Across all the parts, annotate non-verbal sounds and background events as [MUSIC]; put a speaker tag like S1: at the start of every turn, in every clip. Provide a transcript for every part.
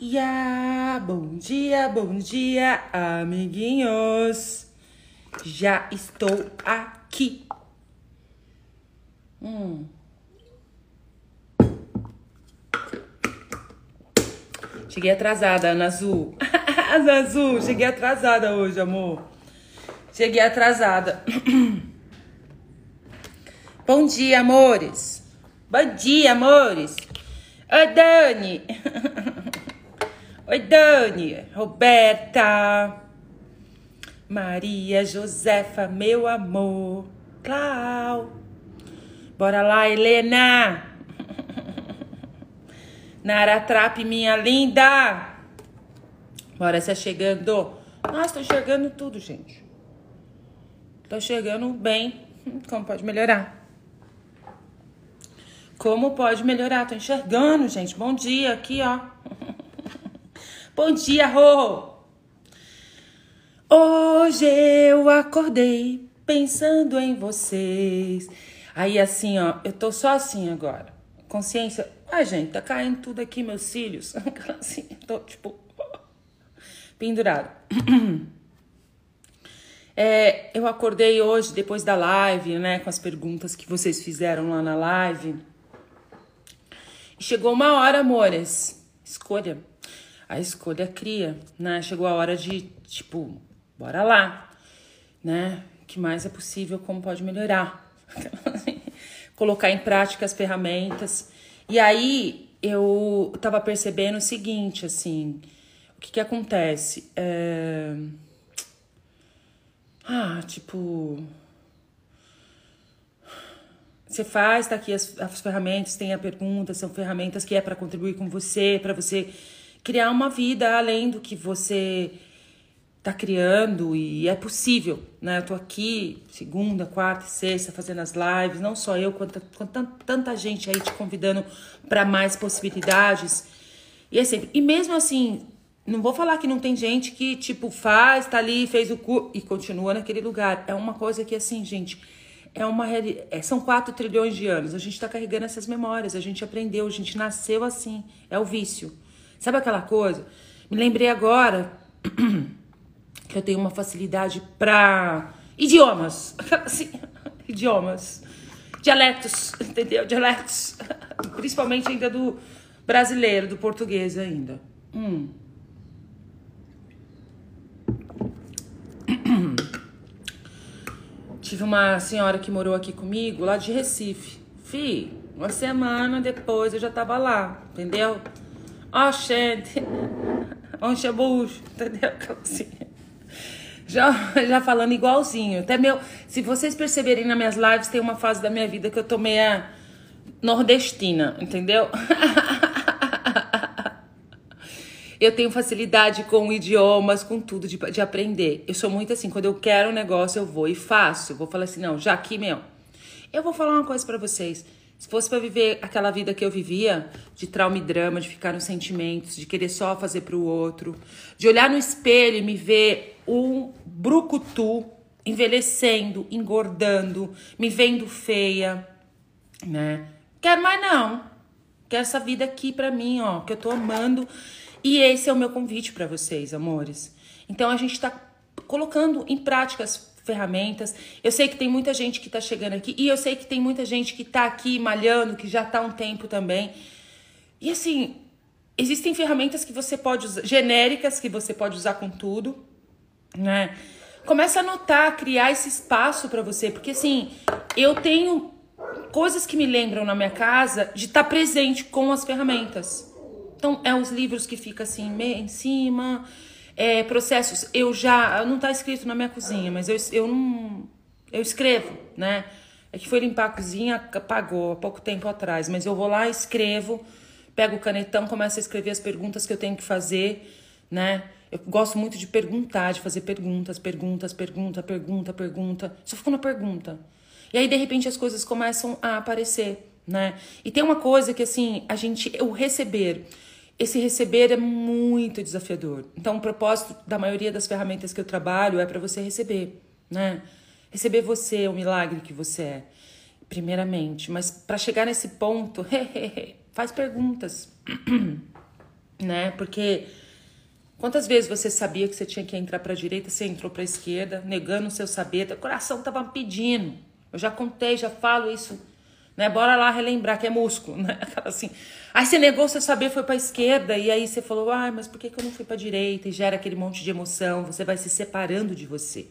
S1: dia, bom dia, bom dia, amiguinhos. Já estou aqui. Hum. Cheguei atrasada, Ana Azul. [LAUGHS] Ana Azul, cheguei atrasada hoje, amor. Cheguei atrasada. [COUGHS] Bom dia, amores. Bom dia, amores. Oi, Dani. [LAUGHS] Oi, Dani. Roberta. Maria Josefa, meu amor. Clau. Bora lá, Helena. [LAUGHS] Nara Trap, minha linda. Bora se chegando. Nossa, tô chegando tudo, gente. Tô chegando bem. [LAUGHS] Como pode melhorar? Como pode melhorar? Tô enxergando, gente. Bom dia, aqui, ó. Bom dia, Rô. Hoje eu acordei pensando em vocês. Aí, assim, ó, eu tô só assim agora. Consciência. Ai, gente, tá caindo tudo aqui, meus cílios. [LAUGHS] assim, tô, tipo, pendurado. [CLEARS THROAT] É, eu acordei hoje, depois da live, né, com as perguntas que vocês fizeram lá na live. Chegou uma hora, amores. Escolha. A escolha cria, né? Chegou a hora de, tipo, bora lá, né? O que mais é possível, como pode melhorar. [LAUGHS] Colocar em prática as ferramentas. E aí eu tava percebendo o seguinte, assim, o que que acontece? É... Ah, tipo, você faz, tá aqui as, as ferramentas, tem a pergunta, são ferramentas que é para contribuir com você, para você criar uma vida além do que você tá criando e é possível, né? Eu tô aqui segunda, quarta sexta fazendo as lives, não só eu, quanto, quanto tanta gente aí te convidando para mais possibilidades. E é sempre, e mesmo assim, não vou falar que não tem gente que tipo faz, tá ali, fez o curso e continua naquele lugar. É uma coisa que assim, gente, é uma é, são 4 trilhões de anos. A gente está carregando essas memórias, a gente aprendeu, a gente nasceu assim. É o vício. Sabe aquela coisa? Me lembrei agora [CLEARS THROAT] que eu tenho uma facilidade para idiomas. [LAUGHS] Assim, idiomas. Dialetos, [LAUGHS] entendeu? Dialetos. [LAUGHS] Principalmente ainda do brasileiro, do português ainda. Hum. [CLEARS THROAT] Tive uma senhora que morou aqui comigo, lá de Recife. Fi, uma semana depois eu já tava lá, entendeu? Ó, oh, gente, onchabucho, entendeu? Assim, já, já falando igualzinho. Até meu. Se vocês perceberem nas minhas lives, tem uma fase da minha vida que eu tô meia nordestina, entendeu? [LAUGHS] Eu tenho facilidade com idiomas, com tudo de, de aprender. Eu sou muito assim, quando eu quero um negócio, eu vou e faço. Vou falar assim, não, já aqui, meu. Eu vou falar uma coisa para vocês. Se fosse para viver aquela vida que eu vivia, de trauma e drama, de ficar nos sentimentos, de querer só fazer pro outro, de olhar no espelho e me ver um brucutu envelhecendo, engordando, me vendo feia, né? Quero mais não. Quero essa vida aqui pra mim, ó, que eu tô amando e esse é o meu convite para vocês, amores. Então a gente está colocando em prática as ferramentas. Eu sei que tem muita gente que está chegando aqui e eu sei que tem muita gente que está aqui malhando, que já está um tempo também. E assim, existem ferramentas que você pode usar, genéricas que você pode usar com tudo, né? Começa a anotar, criar esse espaço para você, porque assim, eu tenho coisas que me lembram na minha casa de estar tá presente com as ferramentas. Então, é os livros que fica assim em cima, é, processos. Eu já. Não está escrito na minha cozinha, mas eu, eu não. Eu escrevo, né? É que foi limpar a cozinha, apagou há pouco tempo atrás, mas eu vou lá, escrevo, pego o canetão, começo a escrever as perguntas que eu tenho que fazer, né? Eu gosto muito de perguntar, de fazer perguntas, perguntas, pergunta, pergunta, pergunta. Só fico na pergunta. E aí, de repente, as coisas começam a aparecer, né? E tem uma coisa que, assim, a gente. O receber esse receber é muito desafiador. Então, o propósito da maioria das ferramentas que eu trabalho é para você receber, né? Receber você, o milagre que você é, primeiramente. Mas para chegar nesse ponto, [LAUGHS] faz perguntas. [CLEARS THROAT] né? Porque quantas vezes você sabia que você tinha que entrar para a direita, você entrou para a esquerda, negando o seu saber, o coração tava pedindo. Eu já contei, já falo isso, né? Bora lá relembrar que é músculo, né? [LAUGHS] assim. Aí você negou seu saber, foi para esquerda e aí você falou: "Ai, mas por que, que eu não fui para direita?" E gera aquele monte de emoção, você vai se separando de você.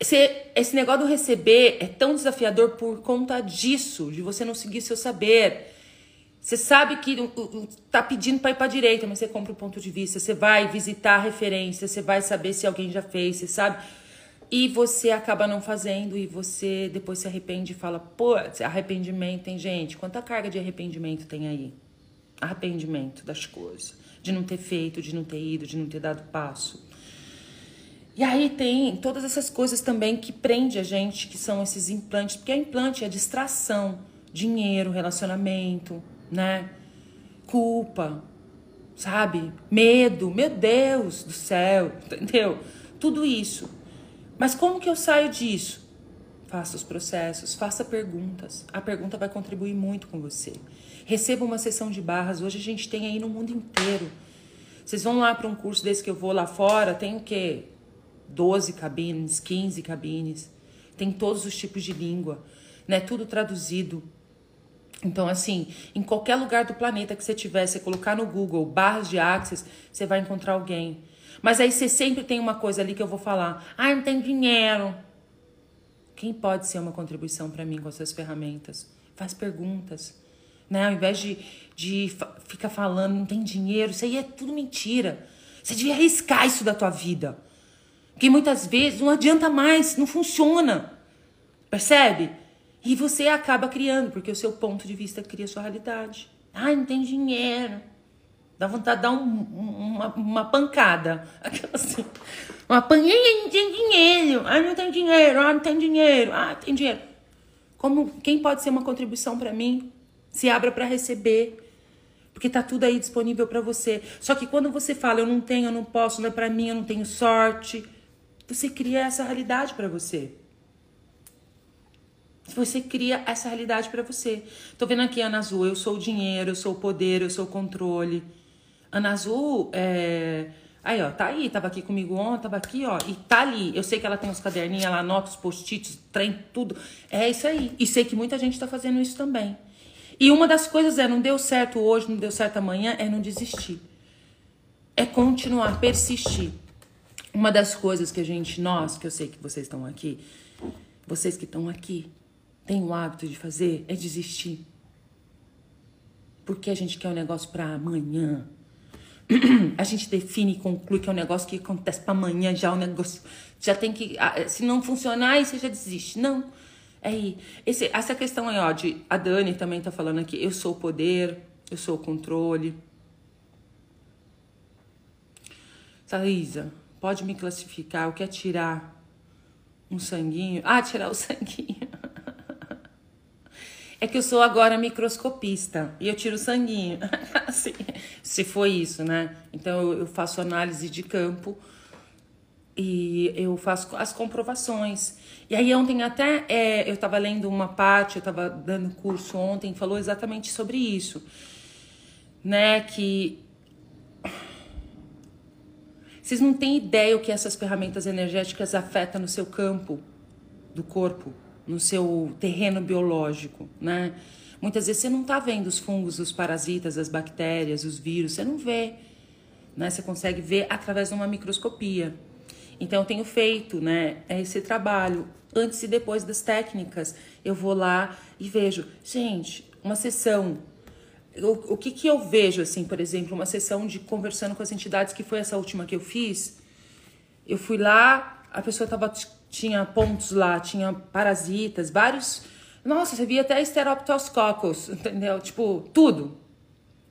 S1: Esse, esse negócio do receber é tão desafiador por conta disso, de você não seguir seu saber. Você sabe que tá pedindo para ir para direita, mas você compra o ponto de vista, você vai visitar a referência, você vai saber se alguém já fez, você sabe? E você acaba não fazendo e você depois se arrepende e fala, pô, arrependimento tem gente, quanta carga de arrependimento tem aí? Arrependimento das coisas, de não ter feito, de não ter ido, de não ter dado passo. E aí tem todas essas coisas também que prende a gente, que são esses implantes, porque a implante é distração, dinheiro, relacionamento, né? Culpa, sabe? Medo, meu Deus do céu, [LAUGHS] entendeu? Tudo isso. Mas como que eu saio disso? Faça os processos, faça perguntas. A pergunta vai contribuir muito com você. Receba uma sessão de barras. Hoje a gente tem aí no mundo inteiro. Vocês vão lá para um curso desse que eu vou lá fora, tem o quê? 12 cabines, 15 cabines, tem todos os tipos de língua, né? Tudo traduzido. Então, assim, em qualquer lugar do planeta que você tiver, você colocar no Google barras de Access, você vai encontrar alguém. Mas aí você sempre tem uma coisa ali que eu vou falar: ah, não tem dinheiro. Quem pode ser uma contribuição para mim com essas ferramentas? Faz perguntas. Né? Ao invés de, de ficar falando, não tem dinheiro, isso aí é tudo mentira. Você devia arriscar isso da tua vida. Porque muitas vezes não adianta mais, não funciona. Percebe? E você acaba criando, porque o seu ponto de vista cria sua realidade. Ai, não tem dinheiro. Dá vontade de dar um, uma, uma pancada. [LAUGHS] Aquela assim. Uma pancada, não tem dinheiro. Ai, não tem dinheiro. Ah, não tem dinheiro. Ah, tem dinheiro. Como, quem pode ser uma contribuição para mim? Se abra para receber. Porque tá tudo aí disponível para você. Só que quando você fala, eu não tenho, eu não posso, não é para mim, eu não tenho sorte você cria essa realidade para você. Você cria essa realidade para você. Tô vendo aqui Ana Azul, eu sou o dinheiro, eu sou o poder, eu sou o controle. Ana Azul, é... aí ó, tá aí, tava aqui comigo ontem, tava aqui ó, e tá ali. Eu sei que ela tem os caderninhos, ela anota os post-its, trem, tudo. É isso aí. E sei que muita gente tá fazendo isso também. E uma das coisas é, não deu certo hoje, não deu certo amanhã, é não desistir. É continuar, persistir. Uma das coisas que a gente, nós, que eu sei que vocês estão aqui, vocês que estão aqui, tem o hábito de fazer é desistir. Porque a gente quer um negócio para amanhã. A gente define e conclui que é um negócio que acontece para amanhã já, o negócio já tem que. Ah, se não funcionar, aí você já desiste. Não. É aí. Esse, essa questão aí, ó, de. A Dani também tá falando aqui. Eu sou o poder, eu sou o controle. Salisa, pode me classificar o que é tirar um sanguinho? Ah, tirar o [LAUGHS] sanguinho. É que eu sou agora microscopista e eu tiro sanguinho. [LAUGHS] assim, se foi isso, né? Então eu faço análise de campo e eu faço as comprovações. E aí ontem até é, eu estava lendo uma parte, eu estava dando curso ontem, falou exatamente sobre isso, né? Que vocês não têm ideia o que essas ferramentas energéticas afetam no seu campo do corpo, no seu terreno biológico, né? Muitas vezes você não está vendo os fungos, os parasitas, as bactérias, os vírus, você não vê, né? Você consegue ver através de uma microscopia. Então eu tenho feito, né, esse trabalho antes e depois das técnicas. Eu vou lá e vejo, gente, uma sessão o, o que, que eu vejo, assim, por exemplo, uma sessão de conversando com as entidades, que foi essa última que eu fiz. Eu fui lá, a pessoa tava, tinha pontos lá, tinha parasitas, vários. Nossa, você via até Steroptococcus, [LAUGHS] entendeu? Tipo, tudo.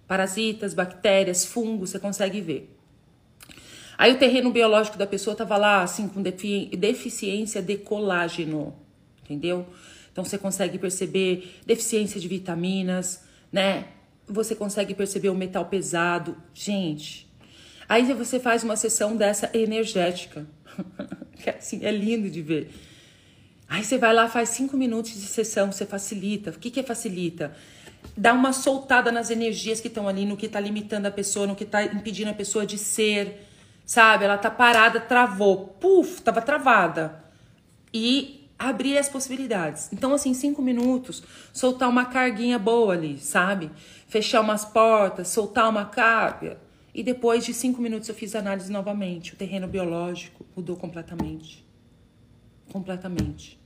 S1: Parasitas, bactérias, fungos, você consegue ver. Aí o terreno biológico da pessoa tava lá, assim, com deficiência de colágeno, entendeu? Então você consegue perceber deficiência de vitaminas, né? você consegue perceber o metal pesado. Gente, aí você faz uma sessão dessa energética. [LAUGHS] que assim, é lindo de ver. Aí você vai lá, faz cinco minutos de sessão, você facilita. O que, que é facilita? dá uma soltada nas energias que estão ali, no que tá limitando a pessoa, no que tá impedindo a pessoa de ser, sabe? Ela tá parada, travou, puf, tava travada. E abrir as possibilidades. Então, assim, cinco minutos, soltar uma carguinha boa ali, sabe? Fechar umas portas, soltar uma carga. E depois de cinco minutos eu fiz análise novamente. O terreno biológico mudou completamente. Completamente.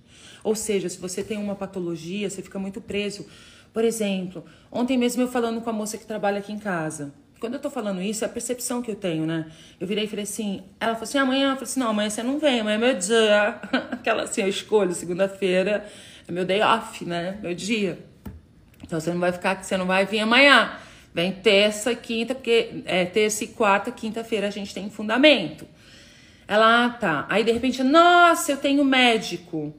S1: Ou seja, se você tem uma patologia, você fica muito preso. Por exemplo, ontem mesmo eu falando com a moça que trabalha aqui em casa. Quando eu tô falando isso, é a percepção que eu tenho, né? Eu virei e falei assim, ela falou assim, amanhã, eu falei assim, não, amanhã você não vem, amanhã é meu dia. [LAUGHS] Aquela assim, eu escolho, segunda-feira é meu day off, né? Meu dia. Então você não vai ficar, você não vai vir amanhã. Vem terça, quinta, porque é terça e quarta, quinta-feira a gente tem fundamento. Ela, ah, tá. Aí de repente, nossa, eu tenho médico.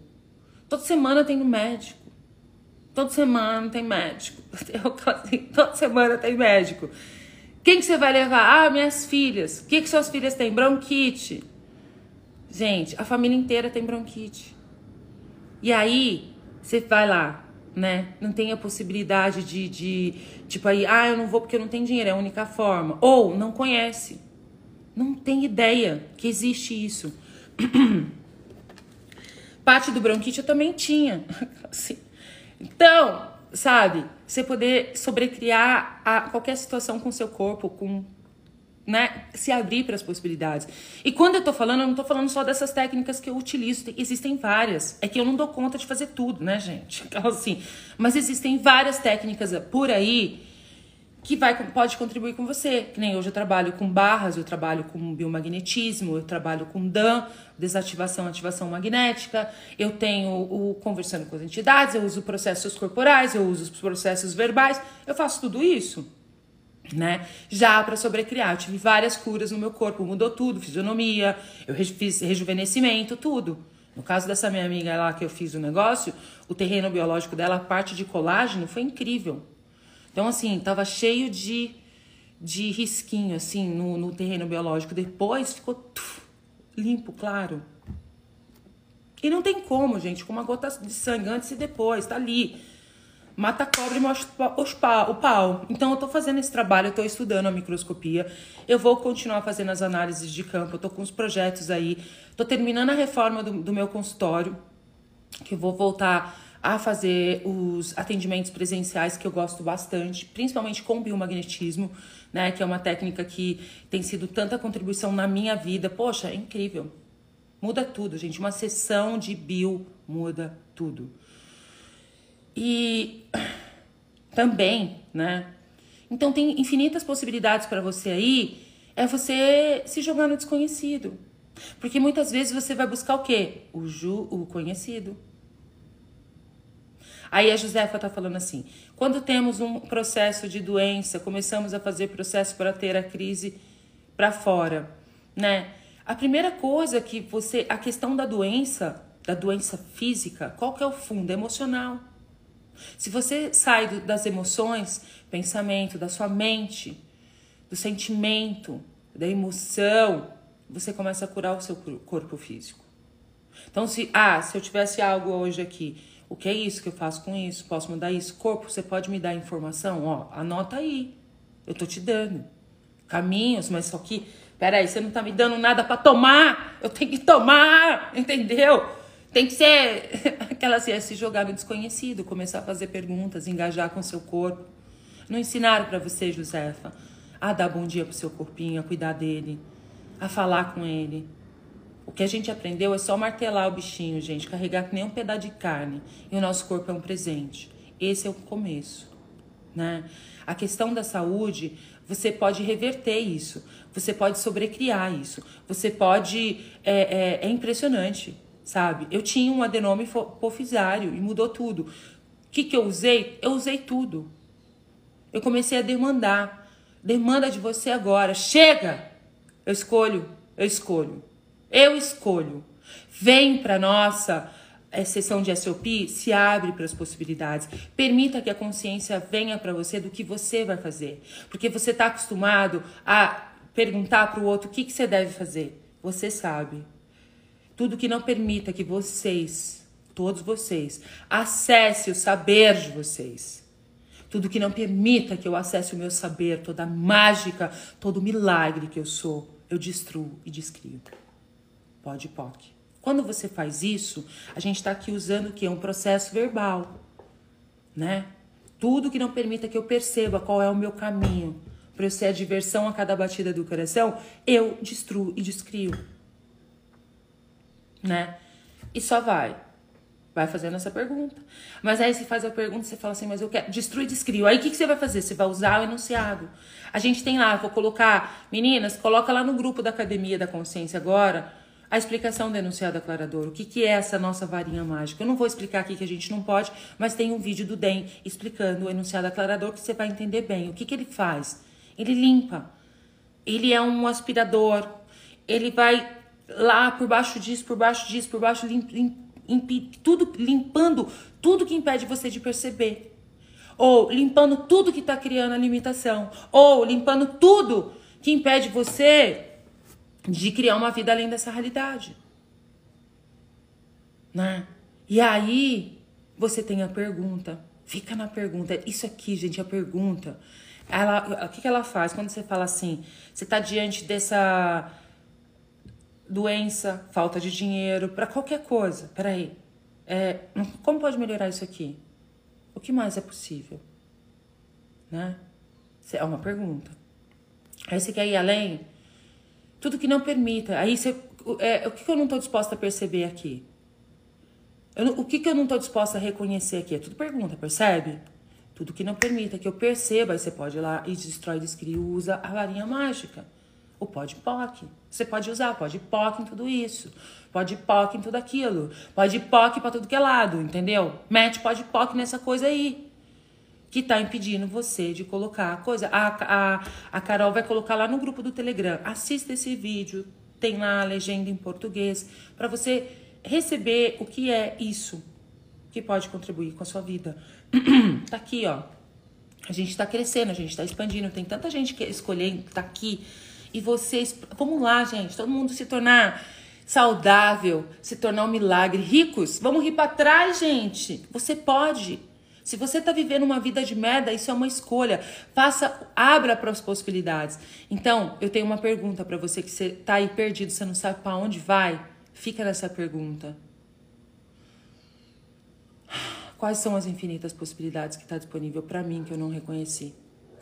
S1: Toda semana eu tenho médico. Toda semana tem médico. [LAUGHS] toda semana tem médico. Quem que você vai levar? Ah, minhas filhas. O que, que suas filhas têm? Bronquite. Gente, a família inteira tem bronquite. E aí, você vai lá, né? Não tem a possibilidade de, de, tipo aí, ah, eu não vou porque eu não tenho dinheiro, é a única forma. Ou não conhece. Não tem ideia que existe isso. [CLEARS THROAT] Parte do bronquite eu também tinha. [LAUGHS] Assim. Então, sabe? Você poder sobrecriar a qualquer situação com seu corpo, com né, se abrir para as possibilidades. E quando eu tô falando, eu não tô falando só dessas técnicas que eu utilizo, existem várias. É que eu não dou conta de fazer tudo, né, gente? [LAUGHS] Então, assim, mas existem várias técnicas por aí que vai, pode contribuir com você. Que nem hoje eu trabalho com barras, eu trabalho com biomagnetismo, eu trabalho com DAN, desativação, ativação magnética, eu tenho o conversando com as entidades, eu uso processos corporais, eu uso os processos verbais, eu faço tudo isso. Né? Já para sobrecriar, eu tive várias curas no meu corpo, mudou tudo, fisionomia, eu fiz rejuvenescimento, tudo. No caso dessa minha amiga lá que eu fiz o negócio, o terreno biológico dela, a parte de colágeno foi incrível. Então, assim, tava cheio de, de risquinho, assim, no, no terreno biológico. Depois ficou tuf, limpo, claro. E não tem como, gente, com uma gota de sangue antes e depois, tá ali. Mata a cobra e mostra o pau. Então eu tô fazendo esse trabalho, eu tô estudando a microscopia. Eu vou continuar fazendo as análises de campo, eu tô com os projetos aí. Tô terminando a reforma do, do meu consultório, que eu vou voltar a fazer os atendimentos presenciais que eu gosto bastante, principalmente com biomagnetismo, né, que é uma técnica que tem sido tanta contribuição na minha vida. Poxa, é incrível. Muda tudo, gente. Uma sessão de bio muda tudo. E também, né? Então tem infinitas possibilidades para você aí. É você se jogar no desconhecido. Porque muitas vezes você vai buscar o quê? O, ju, o conhecido. Aí a Josefa está falando assim: quando temos um processo de doença, começamos a fazer processo para ter a crise para fora, né? A primeira coisa que você, a questão da doença, da doença física, qual que é o fundo? emocional. Se você sai do, das emoções, pensamento, da sua mente, do sentimento, da emoção, você começa a curar o seu corpo físico. Então, se, ah, se eu tivesse algo hoje aqui o que é isso que eu faço com isso? Posso mudar isso? Corpo, você pode me dar informação? Ó, anota aí. Eu tô te dando. Caminhos, mas só que, peraí, você não tá me dando nada para tomar. Eu tenho que tomar, entendeu? Tem que ser [LAUGHS] aquela assim, é se jogar no desconhecido, começar a fazer perguntas, engajar com seu corpo. Não ensinaram para você, Josefa, a dar bom dia pro seu corpinho, a cuidar dele, a falar com ele, o que a gente aprendeu é só martelar o bichinho, gente, carregar que nem um pedaço de carne. E o nosso corpo é um presente. Esse é o começo, né? A questão da saúde, você pode reverter isso, você pode sobrecriar isso, você pode. É, é, é impressionante, sabe? Eu tinha um adenome hipofisário e mudou tudo. O que, que eu usei? Eu usei tudo. Eu comecei a demandar. Demanda de você agora. Chega! Eu escolho, eu escolho. Eu escolho. Vem para nossa é, sessão de SOP, se abre para as possibilidades. Permita que a consciência venha para você do que você vai fazer. Porque você está acostumado a perguntar para o outro o que, que você deve fazer. Você sabe. Tudo que não permita que vocês, todos vocês, acesse o saber de vocês. Tudo que não permita que eu acesse o meu saber, toda a mágica, todo o milagre que eu sou, eu destruo e descrio. Pode, POC. Quando você faz isso, a gente está aqui usando o que? Um processo verbal, né? Tudo que não permita que eu perceba qual é o meu caminho para eu ser a diversão a cada batida do coração, eu destruo e descrio, né? E só vai. Vai fazendo essa pergunta. Mas aí você faz a pergunta, você fala assim, mas eu quero. Destrui e descrio. Aí o que, que você vai fazer? Você vai usar o enunciado. A gente tem lá, vou colocar. Meninas, coloca lá no grupo da Academia da Consciência agora a explicação do enunciado aclarador. O que, que é essa nossa varinha mágica? Eu não vou explicar aqui que a gente não pode, mas tem um vídeo do DEM explicando o enunciado aclarador que você vai entender bem. O que, que ele faz? Ele limpa. Ele é um aspirador. Ele vai lá por baixo disso, por baixo disso, por baixo, lim, lim, tudo limpando tudo que impede você de perceber. Ou limpando tudo que está criando a limitação. Ou limpando tudo que impede você de criar uma vida além dessa realidade. Né? E aí você tem a pergunta. Fica na pergunta. Isso aqui, gente, a pergunta. Ela, o que, que ela faz quando você fala assim? Você está diante dessa doença, falta de dinheiro, para qualquer coisa. Peraí, é, como pode melhorar isso aqui? O que mais é possível? Né? É uma pergunta. Aí você quer ir além? Tudo que não permita. Aí você, é, o que, eu não estou disposta a perceber aqui? Eu, o que, que eu não estou disposta a reconhecer aqui? É tudo pergunta, percebe? Tudo que não permita que eu perceba, aí você pode ir lá e destrói, descreve, usa a varinha mágica. O pode POC. Você pode usar pode POC em tudo isso. Pode POC em tudo aquilo. Pode POC para tudo que é lado, entendeu? Mete pode POC nessa coisa aí. Que tá impedindo você de colocar a coisa. A, a, a Carol vai colocar lá no grupo do Telegram. Assista esse vídeo. Tem lá a legenda em português. para você receber o que é isso que pode contribuir com a sua vida. [CLEARS THROAT] tá aqui, ó. A gente tá crescendo, a gente tá expandindo. Tem tanta gente que escolher, tá aqui e vocês, vamos lá, gente, todo mundo se tornar saudável, se tornar um milagre, ricos, vamos rir para trás, gente. Você pode. Se você está vivendo uma vida de merda, isso é uma escolha. Faça, abra para as possibilidades. Então, eu tenho uma pergunta para você que você está aí perdido, você não sabe para onde vai. Fica nessa pergunta. Quais são as infinitas possibilidades que está disponível para mim que eu não reconheci?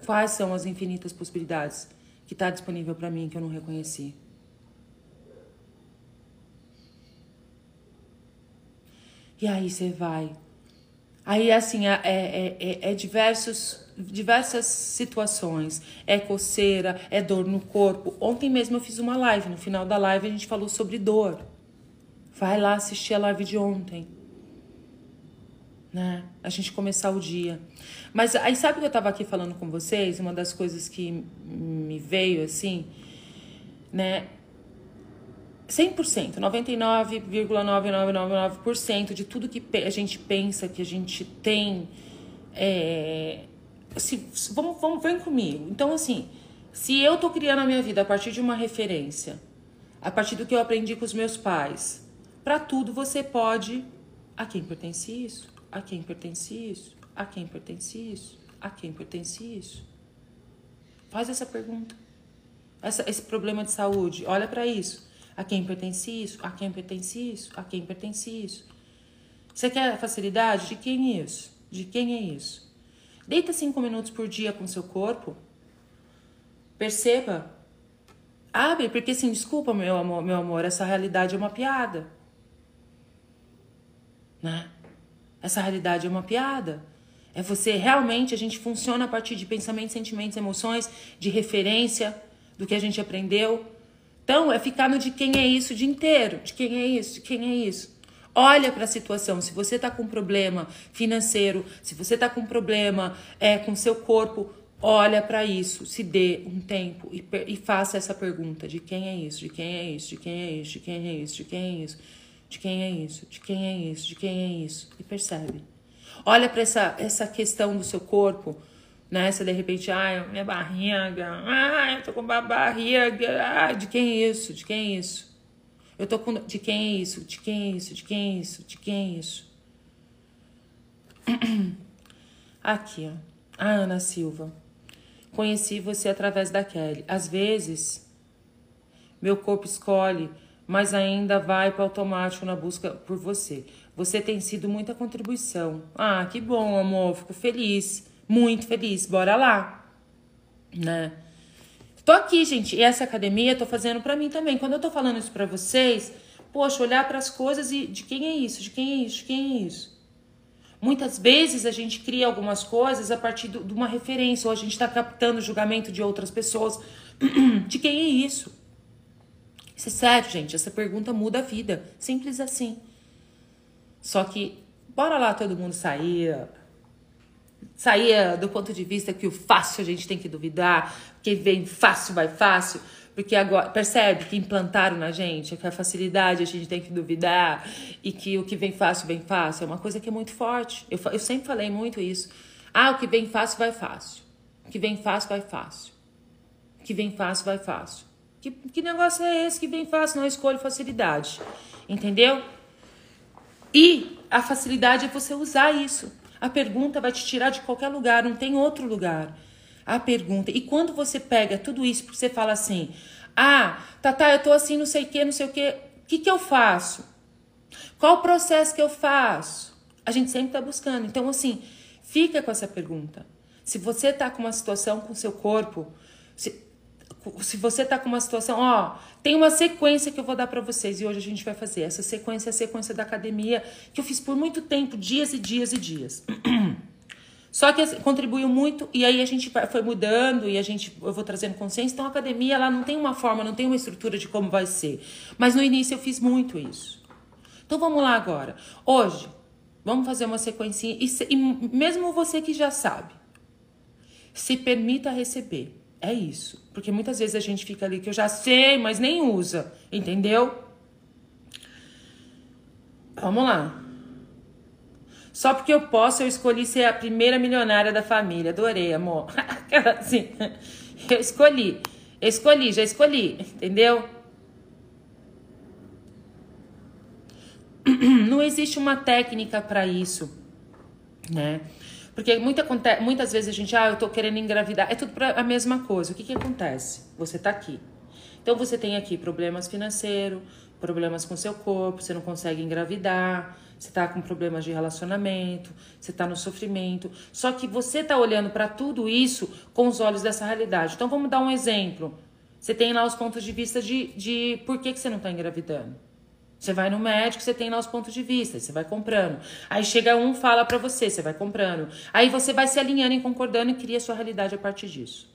S1: Quais são as infinitas possibilidades que está disponível para mim que eu não reconheci. E aí você vai. Aí, assim, é, é, é, é, diversos, diversas situações. É coceira, é dor no corpo. Ontem mesmo eu fiz uma live. No final da live a gente falou sobre dor. Vai lá assistir a live de ontem né? A gente começar o dia. Mas aí sabe que eu tava aqui falando com vocês? Uma das coisas que me veio assim, né? 100%, 99,9999% de tudo que a gente pensa, que a gente tem. É, se, vamos, vamos, vem comigo. Então, assim, se eu tô criando a minha vida a partir de uma referência, a partir do que eu aprendi com os meus pais, para tudo você pode. A quem pertence isso? A quem pertence isso? A quem pertence isso? A quem pertence isso? Faz essa pergunta. Essa, esse problema de saúde, olha para isso. A quem pertence isso? A quem pertence isso? A quem pertence isso? Você quer facilidade? De quem é isso? De quem é isso? Deita cinco minutos por dia com seu corpo. Perceba. Abre, porque assim, desculpa, meu amor, meu amor, essa realidade é uma piada. Né? Essa realidade é uma piada. É você realmente, a gente funciona a partir de pensamentos, sentimentos, emoções, de referência do que a gente aprendeu. Então, é ficar no de quem é isso o dia inteiro. De quem é isso, de quem é isso. Olha para a situação. Se você está com um problema financeiro, se você está com um problema é, com seu corpo, olha para isso. Se dê um tempo e, e faça essa pergunta: de quem é isso, de quem é isso, de quem é isso, de quem é isso, de quem é isso. De quem é isso? De quem é isso? De quem é isso? De quem é isso? E percebe. Olha para essa, essa questão do seu corpo, né? Se de repente, ai, minha barriga, ai, eu tô com uma barriga, ai, de quem é isso? De quem é isso? Eu tô com. De quem é isso? De quem é isso? De quem é isso? De quem é isso? [CLEARS THROAT] Aqui, ó. A Ana Silva. Conheci você através da Kelly. Às vezes, meu corpo escolhe, mas ainda vai para automático na busca por você. Você tem sido muita contribuição. Ah, que bom, amor. Fico feliz. Muito feliz. Bora lá. Né? Tô aqui, gente. E essa academia tô fazendo para mim também. Quando eu tô falando isso para vocês, poxa, olhar para as coisas e de quem é isso? De quem é isso? De quem é isso? Muitas vezes a gente cria algumas coisas a partir de uma referência, ou a gente está captando o julgamento de outras pessoas. [CLEARS THROAT] De quem é isso? Isso é sério, gente. Essa pergunta muda a vida. Simples assim. Só que, bora lá todo mundo sair. Sair do ponto de vista que o fácil a gente tem que duvidar, que vem fácil vai fácil. Porque agora, percebe que implantaram na gente que a facilidade a gente tem que duvidar e que o que vem fácil, vem fácil. É uma coisa que é muito forte. Eu, eu sempre falei muito isso. Ah, o que vem fácil, vai fácil. O que vem fácil, vai fácil. O que vem fácil, vai fácil. Que, que negócio é esse que vem fácil? Não escolho facilidade. Entendeu? E a facilidade é você usar isso. A pergunta vai te tirar de qualquer lugar, não tem outro lugar a pergunta. E quando você pega tudo isso, porque você fala assim: ah, Tatá, eu tô assim, não sei o que, não sei o que, o que, que eu faço? Qual o processo que eu faço? A gente sempre está buscando. Então, assim, fica com essa pergunta. Se você tá com uma situação com seu corpo, se você tá com uma situação, ó, tem uma sequência que eu vou dar para vocês e hoje a gente vai fazer. Essa sequência é a sequência da academia que eu fiz por muito tempo, dias e dias e dias. [CLEARS THROAT] Só que assim, contribuiu muito e aí a gente foi mudando e a gente eu vou trazendo consciência. Então a academia ela não tem uma forma, não tem uma estrutura de como vai ser. Mas no início eu fiz muito isso. Então vamos lá agora. Hoje vamos fazer uma sequência e, e mesmo você que já sabe, se permita receber. É isso, porque muitas vezes a gente fica ali que eu já sei, mas nem usa, entendeu? Vamos lá. Só porque eu posso, eu escolhi ser a primeira milionária da família. Adorei, amor. [LAUGHS] assim, eu escolhi. Eu escolhi, já escolhi, entendeu? [CLEARS THROAT] Não existe uma técnica para isso, né? Porque muita, muitas vezes a gente, ah, eu tô querendo engravidar. É tudo pra, a mesma coisa. O que que acontece? Você tá aqui. Então você tem aqui problemas financeiros, problemas com seu corpo, você não consegue engravidar, você está com problemas de relacionamento, você está no sofrimento. Só que você está olhando para tudo isso com os olhos dessa realidade. Então vamos dar um exemplo. Você tem lá os pontos de vista de, de por que, que você não está engravidando. Você vai no médico, você tem lá os pontos de vista, você vai comprando. Aí chega um, fala para você, você vai comprando. Aí você vai se alinhando e concordando e cria a sua realidade a partir disso.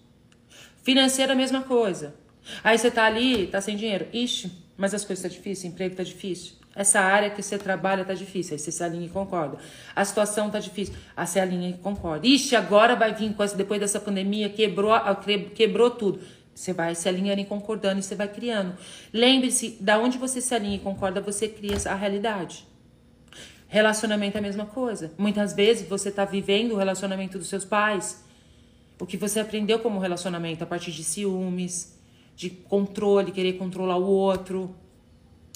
S1: Financeira, a mesma coisa. Aí você tá ali, tá sem dinheiro. Ixi, mas as coisas tá difícil, o emprego tá difícil. Essa área que você trabalha tá difícil, aí você se alinha e concorda. A situação tá difícil, aí você alinha e concorda. Ixi, agora vai vir com essa, depois dessa pandemia, quebrou, quebrou tudo. Você vai se alinhando e concordando e você vai criando. Lembre-se, da onde você se alinha e concorda, você cria a realidade. Relacionamento é a mesma coisa. Muitas vezes você está vivendo o relacionamento dos seus pais. O que você aprendeu como relacionamento a partir de ciúmes, de controle, querer controlar o outro,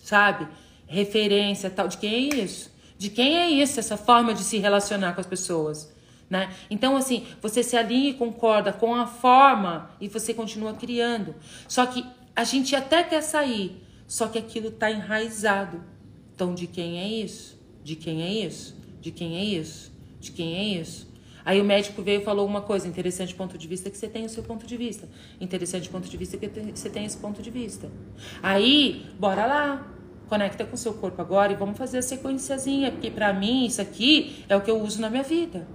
S1: sabe? referência tal. De quem é isso? De quem é isso, essa forma de se relacionar com as pessoas? Né? Então, assim, você se alinha e concorda com a forma e você continua criando. Só que a gente até quer sair, só que aquilo está enraizado. Então, de quem é isso? De quem é isso? De quem é isso? De quem é isso? Aí o médico veio e falou uma coisa, interessante ponto de vista que você tem o seu ponto de vista. Interessante ponto de vista que você tem esse ponto de vista. Aí, bora lá. Conecta com o seu corpo agora e vamos fazer a sequenciazinha, porque para mim isso aqui é o que eu uso na minha vida.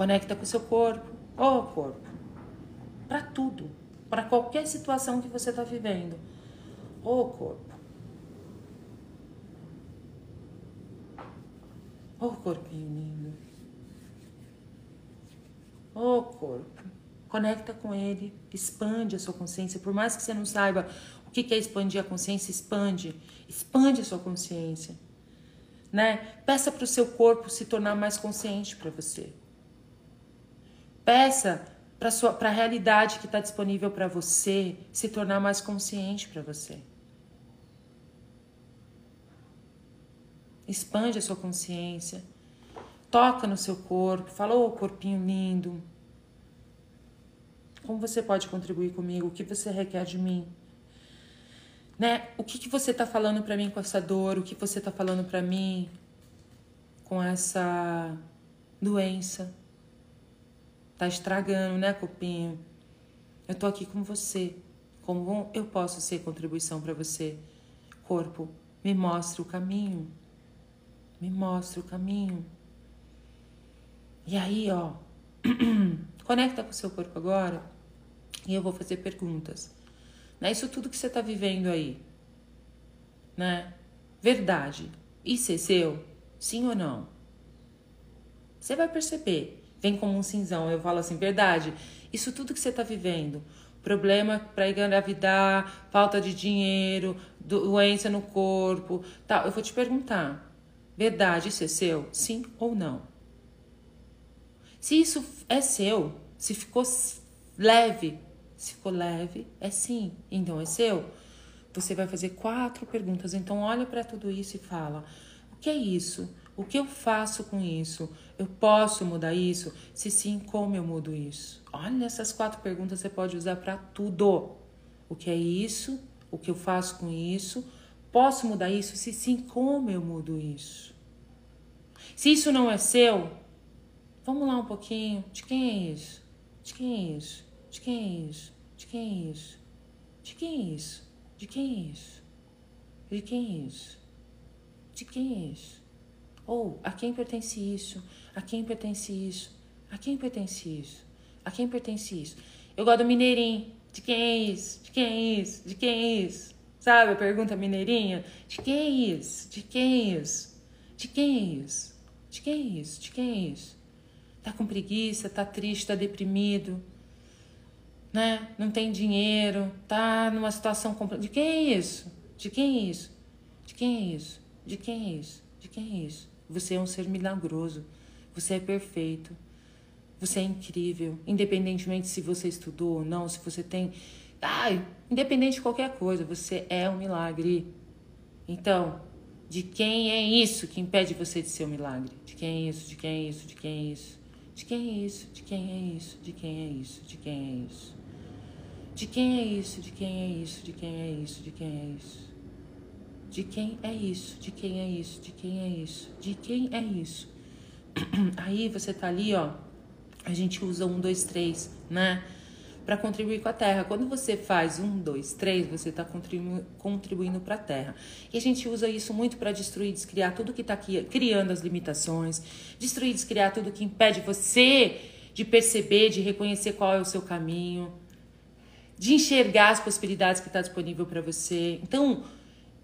S1: Conecta com o seu corpo, ô oh, corpo, para tudo, para qualquer situação que você está vivendo. Ô oh, corpo. Ô oh, corpinho lindo. Ô oh, corpo. Conecta com ele, expande a sua consciência, por mais que você não saiba o que é expandir a consciência? Expande. Expande a sua consciência. Né? Peça para o seu corpo se tornar mais consciente para você. Peça para a realidade que está disponível para você se tornar mais consciente para você. Expande a sua consciência. Toca no seu corpo, fala, ô oh, corpinho lindo. Como você pode contribuir comigo? O que você requer de mim? Né? O que, que você tá falando para mim com essa dor? O que você tá falando para mim com essa doença? Tá estragando, né, copinho? Eu tô aqui com você. Como eu posso ser contribuição para você? Corpo, me mostre o caminho. Me mostre o caminho. E aí, ó, [CLEARS THROAT] conecta com o seu corpo agora e eu vou fazer perguntas. Né? Isso tudo que você está vivendo aí, né? Verdade. Isso é seu? Sim ou não? Você vai perceber. Vem como um cinzão. Eu falo assim, verdade. Isso tudo que você está vivendo, problema para engravidar, falta de dinheiro, doença no corpo, tal. Eu vou te perguntar. Verdade, isso é seu? Sim ou não? Se isso é seu, se ficou leve, se ficou leve, é sim, então é seu. Você vai fazer quatro perguntas. Então, olha para tudo isso e fala: o que é isso? O que eu faço com isso? Eu posso mudar isso? Se sim, como eu mudo isso? Olha, essas quatro perguntas você pode usar para tudo. O que é isso? O que eu faço com isso? Posso mudar isso? Se sim, como eu mudo isso? Se isso não é seu, Vamos lá um pouquinho. De quem é isso? De quem é isso? De quem é isso? De quem é isso? De quem é isso? De quem é isso? De quem é isso? De quem é isso? Ou a quem pertence isso? A quem pertence isso? A quem pertence isso? A quem pertence isso? Eu gosto do mineirinho. De quem é isso? De quem é isso? De quem é isso? Sabe a pergunta mineirinha? De quem é isso? De quem é isso? De quem é isso? De quem é isso? De quem é isso? Tá com preguiça, tá triste, tá deprimido, né? Não tem dinheiro, tá numa situação complicada. De quem é isso? De quem é isso? De quem é isso? De quem é isso? De quem é isso? Você é um ser milagroso. Você é perfeito. Você é incrível. Independentemente se você estudou ou não, se você tem. Ai, independente de qualquer coisa, você é um milagre. Então, de quem é isso que impede você de ser um milagre? De quem é isso? De quem é isso? De quem é isso? De quem é isso? De quem é isso? De quem é isso? De quem é isso? De quem é isso? De quem é isso? De quem é isso? De quem é isso? De quem é isso? De quem é isso? De quem é isso? De quem é isso? [CLEARS THROAT] Aí você tá ali, ó. A gente usa um, dois, três, né? para contribuir com a terra. Quando você faz um, dois, três, você está contribu contribuindo para a terra. E a gente usa isso muito para destruir, descriar tudo que está criando as limitações, destruir, descriar tudo que impede você de perceber, de reconhecer qual é o seu caminho, de enxergar as possibilidades que está disponível para você. Então,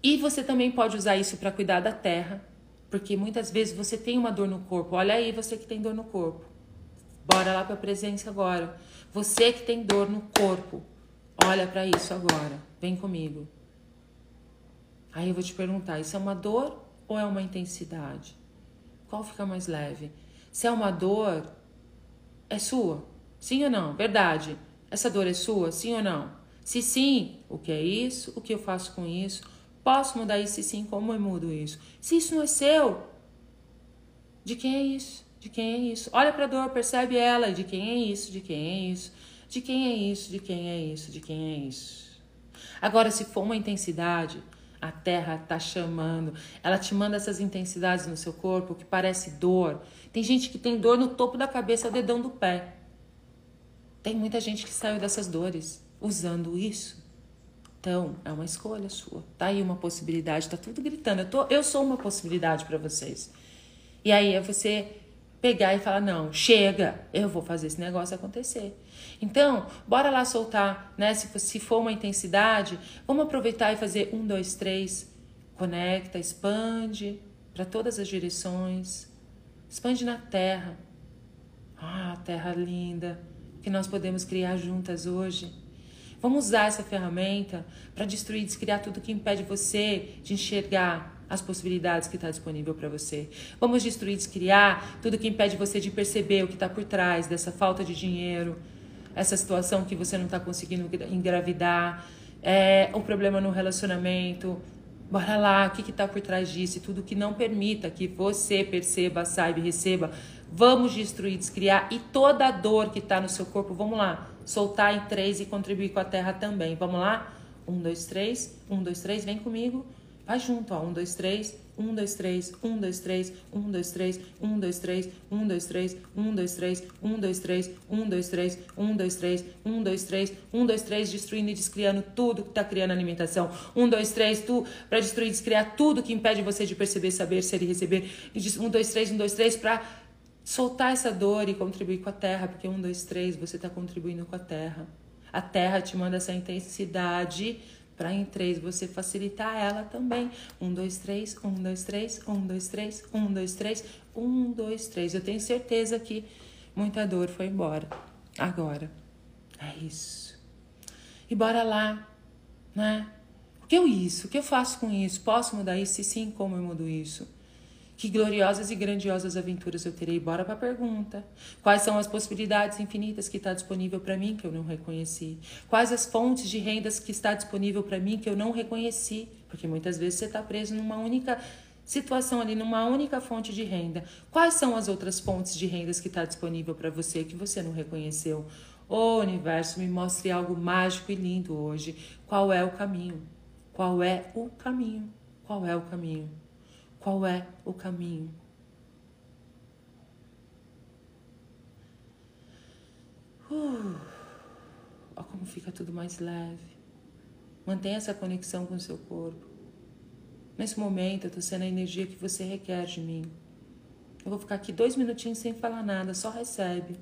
S1: e você também pode usar isso para cuidar da terra, porque muitas vezes você tem uma dor no corpo. Olha aí, você que tem dor no corpo. Bora lá para a presença agora. Você que tem dor no corpo, olha para isso agora. Vem comigo. Aí eu vou te perguntar: isso é uma dor ou é uma intensidade? Qual fica mais leve? Se é uma dor, é sua? Sim ou não? Verdade. Essa dor é sua? Sim ou não? Se sim, o que é isso? O que eu faço com isso? Posso mudar isso? Se sim, como eu mudo isso? Se isso não é seu, de quem é isso? De quem é isso? Olha para a dor, percebe ela. De quem é isso? De quem é isso? De quem é isso? De quem é isso? De quem é isso? Agora, se for uma intensidade, a terra tá chamando. Ela te manda essas intensidades no seu corpo que parece dor. Tem gente que tem dor no topo da cabeça, dedão do pé. Tem muita gente que saiu dessas dores usando isso. Então, é uma escolha sua. Tá aí uma possibilidade, tá tudo gritando. Eu, tô, eu sou uma possibilidade para vocês. E aí é você pegar e falar: não, chega, eu vou fazer esse negócio acontecer. Então, bora lá soltar, né? Se, se for uma intensidade, vamos aproveitar e fazer um, dois, três. Conecta, expande para todas as direções. Expande na terra. Ah, terra linda que nós podemos criar juntas hoje. Vamos usar essa ferramenta para destruir, descriar tudo que impede você de enxergar as possibilidades que está disponível para você. Vamos destruir, descriar tudo que impede você de perceber o que está por trás dessa falta de dinheiro, essa situação que você não está conseguindo engravidar, é, um problema no relacionamento, Bora lá, o que está por trás disso? E tudo que não permita que você perceba, saiba e receba. Vamos destruir, descriar. E toda a dor que está no seu corpo, vamos lá, soltar em três e contribuir com a terra também. Vamos lá? Um, dois, três. Um, dois, três. Vem comigo. Vai junto, ó. Um, dois, três. Um, dois, três. Um, dois, três. Um, dois, três. Um, dois, três. Um, dois, três. Um, dois, três. Um, dois, três. Um, dois, três. Um, dois, três. Um, dois, três. Um, dois, três. Destruindo e descriando tudo que tá criando alimentação. Um, dois, três. Tu para destruir e descriar tudo que impede você de perceber, saber, ser e receber. Um, dois, três. Um, dois, três. Para soltar essa dor e contribuir com a terra, porque um, dois, três, você está contribuindo com a terra. A terra te manda essa intensidade para em três você facilitar ela também. Um, dois, três, um, dois, três, um, dois, três, um, dois, três, um, dois, três. Eu tenho certeza que muita dor foi embora. Agora. É isso. E bora lá, né? O que eu isso? O que eu faço com isso? Posso mudar isso? E sim, como eu mudo isso? Que gloriosas e grandiosas aventuras eu terei? Bora para a pergunta. Quais são as possibilidades infinitas que está disponível para mim que eu não reconheci? Quais as fontes de rendas que está disponível para mim que eu não reconheci? Porque muitas vezes você está preso numa única situação ali, numa única fonte de renda. Quais são as outras fontes de rendas que está disponível para você que você não reconheceu? O universo me mostre algo mágico e lindo hoje. Qual é o caminho? Qual é o caminho? Qual é o caminho? Qual é o caminho? Uh, olha como fica tudo mais leve. Mantenha essa conexão com o seu corpo. Nesse momento, eu estou sendo a energia que você requer de mim. Eu vou ficar aqui dois minutinhos sem falar nada, só recebe.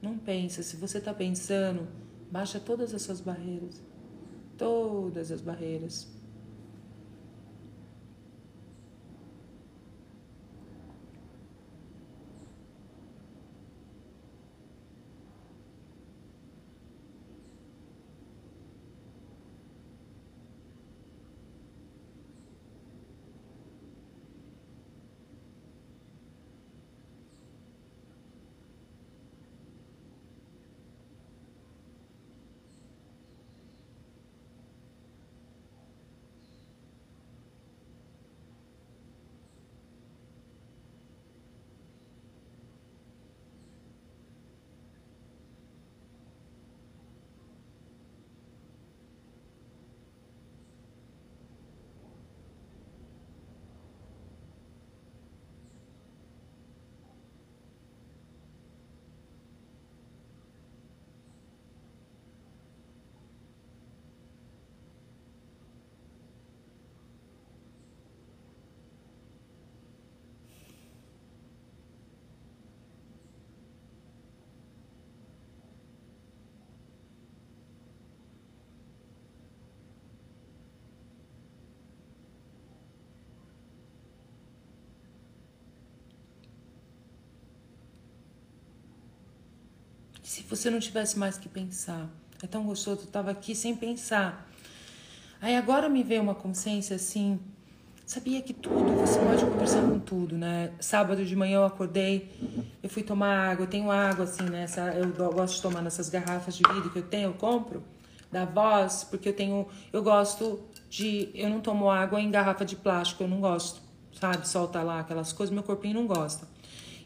S1: Não pensa, se você está pensando, baixa todas as suas barreiras todas as barreiras. Se você não tivesse mais que pensar? É tão gostoso, eu tava aqui sem pensar. Aí agora me veio uma consciência assim, sabia que tudo, você pode conversar com tudo, né? Sábado de manhã eu acordei, eu fui tomar água, eu tenho água assim, né? eu gosto de tomar nessas garrafas de vidro que eu tenho, eu compro da voz, porque eu tenho, eu gosto de, eu não tomo água em garrafa de plástico, eu não gosto, sabe? Solta lá aquelas coisas, meu corpinho não gosta.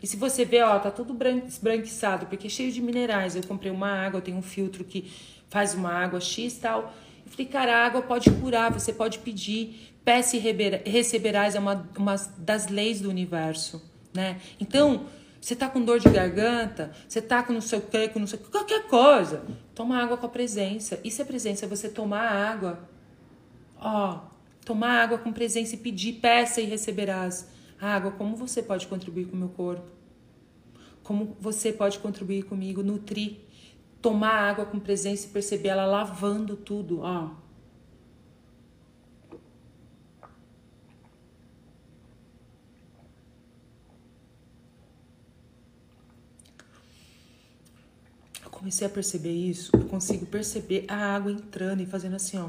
S1: E se você ver, ó, tá tudo esbranquiçado, porque é cheio de minerais. Eu comprei uma água, tenho um filtro que faz uma água X e tal. Eu falei, cara, a água pode curar, você pode pedir. Peça e receberás é uma, uma das leis do universo, né? Então, você tá com dor de garganta, você tá com não sei o que, com não sei qualquer coisa, toma água com a presença. E se a presença é você tomar água, ó, tomar água com presença e pedir, peça e receberás. Água, como você pode contribuir com o meu corpo? Como você pode contribuir comigo, nutrir, tomar água com presença e perceber ela lavando tudo, ó. Eu comecei a perceber isso, eu consigo perceber a água entrando e fazendo assim, ó,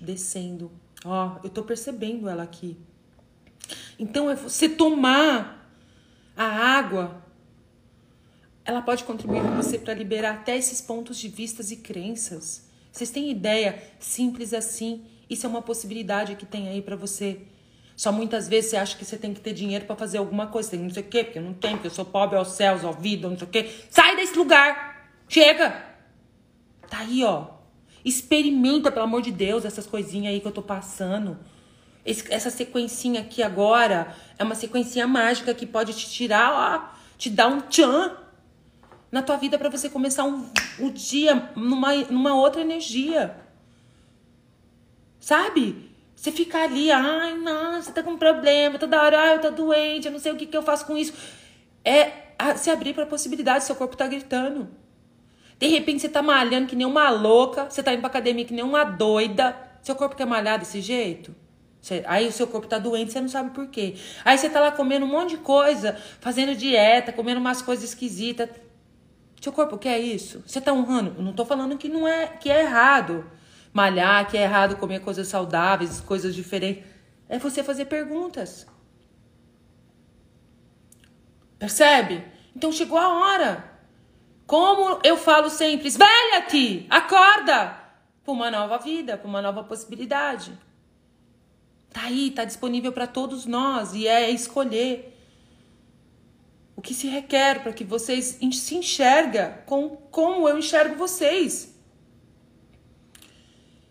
S1: descendo. Ó, eu tô percebendo ela aqui. Então é você tomar a água ela pode contribuir com você para liberar até esses pontos de vistas e crenças. Vocês têm ideia? Simples assim. Isso é uma possibilidade que tem aí para você. Só muitas vezes você acha que você tem que ter dinheiro para fazer alguma coisa. Tem não sei o quê, porque eu não tenho, porque eu sou pobre aos céus, ao vida, não sei o quê. Sai desse lugar! Chega! Tá aí, ó. Experimenta, pelo amor de Deus, essas coisinhas aí que eu tô passando. Esse, essa sequencinha aqui agora é uma sequencinha mágica que pode te tirar, ó, te dar um tchan na tua vida para você começar um, um dia numa, numa outra energia. Sabe? Você fica ali, ai, você tá com um problema, toda hora, ai, eu tô doente, eu não sei o que, que eu faço com isso. É se abrir pra possibilidade, seu corpo tá gritando. De repente você tá malhando que nem uma louca, você tá indo pra academia que nem uma doida. Seu corpo quer malhar desse jeito? Você, aí o seu corpo tá doente, você não sabe por quê. Aí você tá lá comendo um monte de coisa, fazendo dieta, comendo umas coisas esquisitas. Seu corpo quer isso? Você tá honrando? Não tô falando que não é que é errado malhar, que é errado comer coisas saudáveis, coisas diferentes. É você fazer perguntas. Percebe? Então chegou a hora. Como eu falo sempre, esvelha-te, acorda para uma nova vida, para uma nova possibilidade. Tá aí, tá disponível para todos nós e é escolher o que se requer para que vocês se enxerga com como eu enxergo vocês.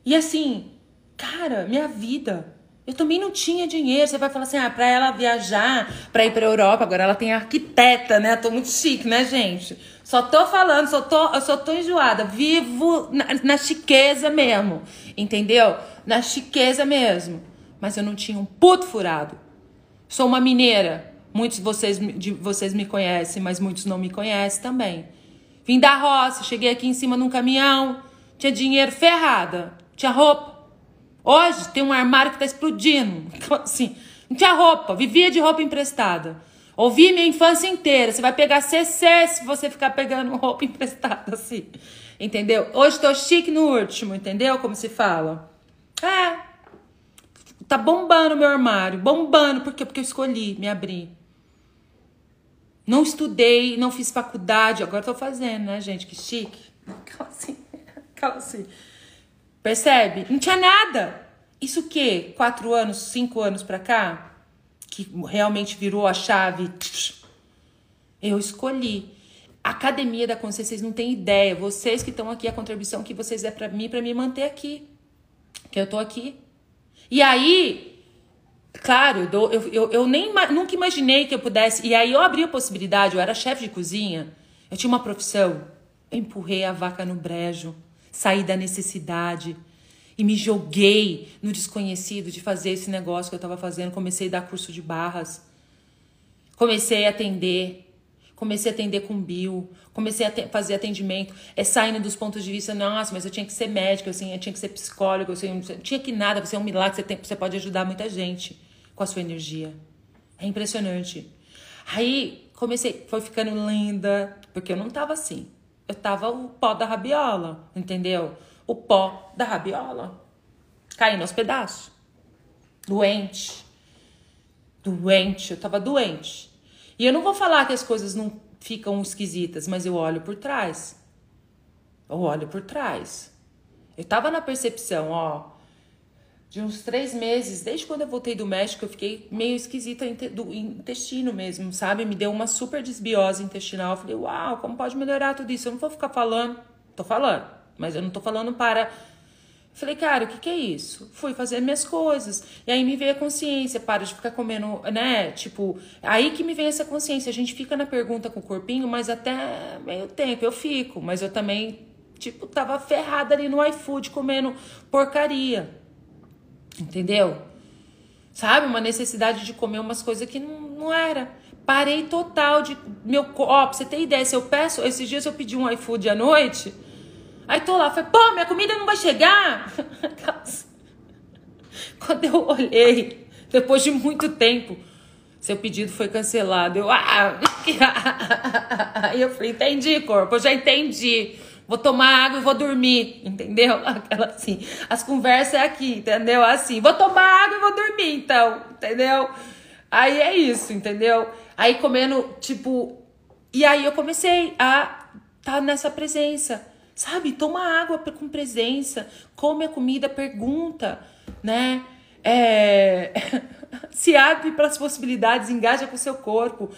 S1: E assim, cara, minha vida. Eu também não tinha dinheiro. Você vai falar assim, ah, pra ela viajar, pra ir pra Europa, agora ela tem arquiteta, né? Tô muito chique, né, gente? Só tô falando, só tô, só tô enjoada. Vivo na, na chiqueza mesmo, entendeu? Na chiqueza mesmo. Mas eu não tinha um puto furado. Sou uma mineira. Muitos de vocês, de vocês me conhecem, mas muitos não me conhecem também. Vim da roça, cheguei aqui em cima num caminhão, tinha dinheiro ferrada tinha roupa. Hoje tem um armário que tá explodindo. [LAUGHS] Assim, não tinha roupa, vivia de roupa emprestada. Ouvi minha infância inteira. Você vai pegar CC se você ficar pegando [LAUGHS] roupa emprestada assim. Entendeu? Hoje tô chique no último, entendeu? Como se fala. É. Tá bombando meu armário. Bombando. Por quê? Porque eu escolhi me abrir. Não estudei, não fiz faculdade. Agora tô fazendo, né, gente? Que chique. [LAUGHS] Aquela assim. Aquela assim. Percebe? Não tinha nada. Isso o quê? Quatro anos, cinco anos pra cá? Que realmente virou a chave. Eu escolhi. Academia da Consciência, vocês não têm ideia. Vocês que estão aqui, a contribuição que vocês é para mim, para me manter aqui. Que eu tô aqui. E aí, claro, eu, eu, eu, nem nunca imaginei que eu pudesse. E aí eu abri a possibilidade, eu era chefe de cozinha, eu tinha uma profissão. Eu empurrei a vaca no brejo saí da necessidade e me joguei no desconhecido de fazer esse negócio que eu estava fazendo. Comecei a dar curso de barras, comecei a atender, comecei a atender com bio, comecei a fazer atendimento. É saindo dos pontos de vista, nossa, mas eu tinha que ser médica, assim, eu tinha que ser psicóloga, eu, não tinha que nada, você é um milagre, você, tem, você pode ajudar muita gente com a sua energia. É impressionante. Aí comecei, foi ficando linda, porque eu não tava assim eu tava o pó da rabiola, entendeu? O pó da rabiola. Caindo aos pedaços. Doente. Doente, eu tava doente. E eu não vou falar que as coisas não ficam esquisitas, mas eu olho por trás. Eu olho por trás. Eu tava na percepção, ó, de uns três meses, desde quando eu voltei do México, eu fiquei meio esquisita do intestino mesmo, sabe? Me deu uma super desbiose intestinal. Eu falei, uau, como pode melhorar tudo isso? Eu não vou ficar falando, tô falando, mas eu não tô falando para. Falei, cara, o que, que é isso? Fui fazer minhas coisas. E aí me veio a consciência, para de ficar comendo, né? Tipo, aí que me vem essa consciência. A gente fica na pergunta com o corpinho, mas até meio tempo eu fico. Mas eu também, tipo, tava ferrada ali no iFood comendo porcaria. Entendeu? Sabe? Uma necessidade de comer umas coisas que não, não era. Parei total de. Meu, ó, pra você ter ideia, se eu peço. Esses dias eu pedi um iFood à noite. Aí tô lá, falei, pô, minha comida não vai chegar. [LAUGHS] Quando eu olhei, depois de muito tempo, seu pedido foi cancelado. Eu, ah, [LAUGHS] aí eu falei, entendi, corpo, eu já entendi vou tomar água e vou dormir, entendeu? [LAUGHS] Aquela assim, as conversas é aqui, entendeu? Assim, vou tomar água e vou dormir, então, entendeu? Aí é isso, entendeu? Aí comendo, tipo, E aí eu comecei a estar tá nessa presença, sabe? Toma água com presença, come a comida, pergunta, né? É... [LAUGHS] se abre para as possibilidades, engaja com o seu corpo.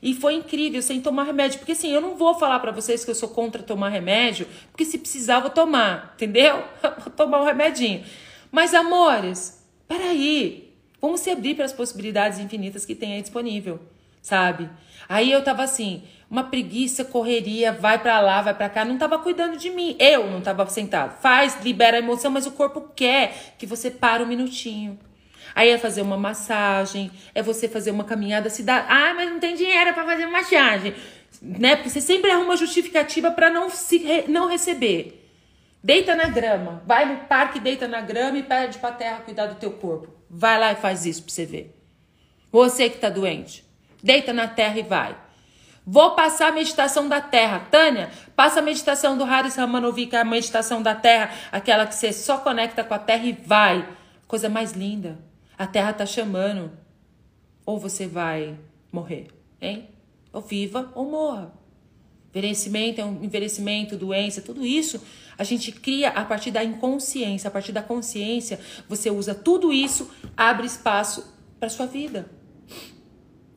S1: E foi incrível, sem tomar remédio. Porque assim, eu não vou falar para vocês que eu sou contra tomar remédio, porque se precisar vou tomar, entendeu? [LAUGHS] vou tomar um remedinho. Mas, amores, peraí. Vamos se abrir para as possibilidades infinitas que tem aí disponível, sabe? Aí eu tava assim, uma preguiça, correria, vai para lá, vai para cá, não tava cuidando de mim. Eu não tava sentado. Faz, libera a emoção, mas o corpo quer que você pare um minutinho. Aí é fazer uma massagem, é você fazer uma caminhada cidade. Ah, mas não tem dinheiro para fazer massagem, né? Porque você sempre arruma justificativa para não se não receber. Deita na grama, vai no parque, deita na grama e pede pra terra cuidar do teu corpo. Vai lá e faz isso pra você ver. Você que tá doente, deita na terra e vai. Vou passar a meditação da terra. Tânia, passa a meditação do Haris Ramanovic, a meditação da terra, aquela que você só conecta com a terra e vai. Coisa mais linda. A terra tá chamando. Ou você vai morrer, hein? Ou viva ou morra. Envelhecimento é um envelhecimento, doença, tudo isso a gente cria a partir da inconsciência, a partir da consciência, você usa tudo isso, abre espaço para sua vida.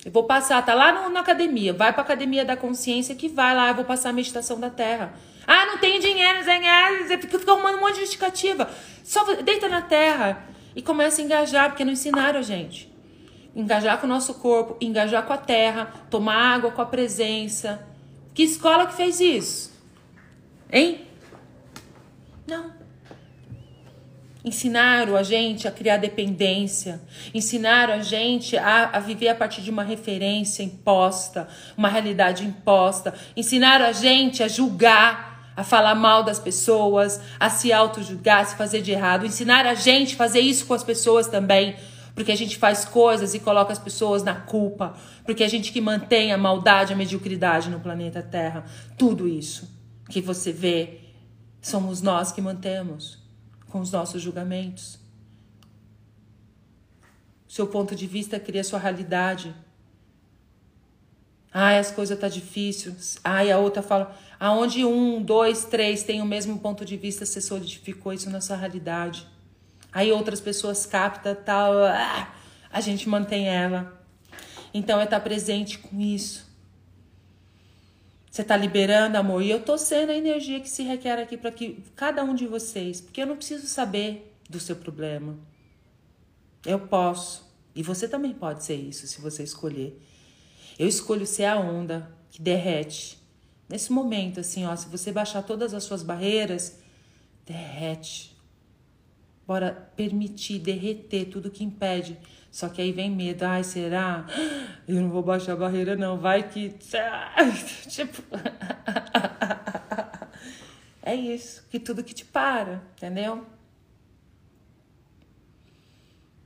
S1: Eu vou passar, tá lá no, na academia, vai para academia da consciência que vai lá, eu vou passar a meditação da terra. Ah, não tenho dinheiro, você fica, arrumando um monte de justificativa. Só deita na terra e começa a engajar, porque não ensinaram a gente. Engajar com o nosso corpo, engajar com a terra, tomar água com a presença. Que escola que fez isso? Hein? Não. Ensinaram a gente a criar dependência, ensinaram a gente a, a viver a partir de uma referência imposta, uma realidade imposta, ensinaram a gente a julgar, a falar mal das pessoas, a se auto-julgar, a se fazer de errado, ensinaram a gente a fazer isso com as pessoas também, porque a gente faz coisas e coloca as pessoas na culpa, porque a gente que mantém a maldade, a mediocridade no planeta Terra, tudo isso que você vê, somos nós que mantemos com os nossos julgamentos. Seu ponto de vista cria sua realidade. Ai, as coisas tá difícil. Ai, a outra fala. Aonde um, dois, três tem o mesmo ponto de vista, você solidificou isso na sua realidade. Aí outras pessoas captam tal, ah, a gente mantém ela. Então é estar presente com isso. Você está liberando amor. E eu estou sendo a energia que se requer aqui para que cada um de vocês. Porque eu não preciso saber do seu problema. Eu posso. E você também pode ser isso, se você escolher. Eu escolho ser a onda que derrete. Nesse momento, assim, ó, se você baixar todas as suas barreiras, derrete. Bora permitir derreter tudo que impede só que aí vem medo, ai, será? [GASPS] Eu não vou baixar a barreira, não. Vai que. [LAUGHS] Tipo. [LAUGHS] é isso. Que tudo que te para, entendeu?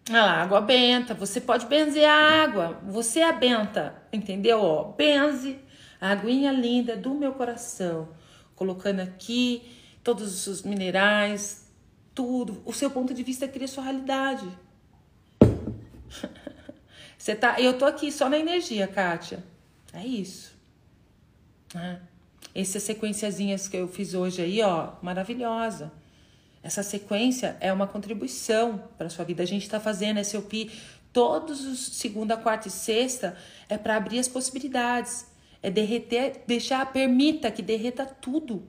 S1: Lá, água benta. Você pode benzer a água. Você é a benta, entendeu? Ó, benze a aguinha linda do meu coração. Colocando aqui todos os minerais, tudo. O seu ponto de vista cria sua realidade. Você tá, eu tô aqui só na energia, Kátia. É isso. É. Essas sequenciazinhas que eu fiz hoje aí, ó, maravilhosa. Essa sequência é uma contribuição para sua vida. A gente está fazendo SOP todos os segunda, quarta e sexta é para abrir as possibilidades, é derreter, deixar, permita que derreta tudo.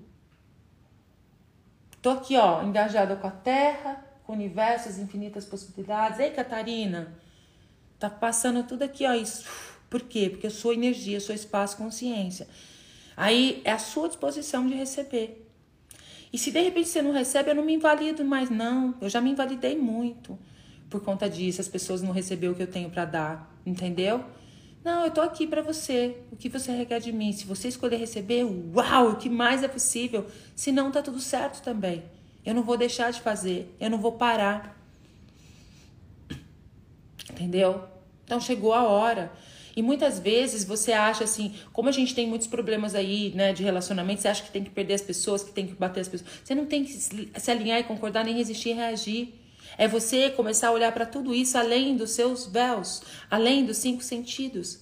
S1: Tô aqui, ó, engajada com a Terra, com o universo, as infinitas possibilidades. Ei, Catarina, Tá passando tudo aqui, ó. Isso. Por quê? Porque eu sou energia, eu sou espaço, consciência. Aí é a sua disposição de receber. E se de repente você não recebe, eu não me invalido mais, não. Eu já me invalidei muito por conta disso. As pessoas não receberam o que eu tenho para dar, entendeu? Não, eu tô aqui para você. O que você requer de mim? Se você escolher receber, uau, o que mais é possível. Se não, tá tudo certo também. Eu não vou deixar de fazer. Eu não vou parar. Entendeu? Então chegou a hora. E muitas vezes você acha assim, como a gente tem muitos problemas aí, né, de relacionamento, você acha que tem que perder as pessoas, que tem que bater as pessoas. Você não tem que se alinhar e concordar, nem resistir e reagir. É você começar a olhar para tudo isso além dos seus véus, além dos cinco sentidos.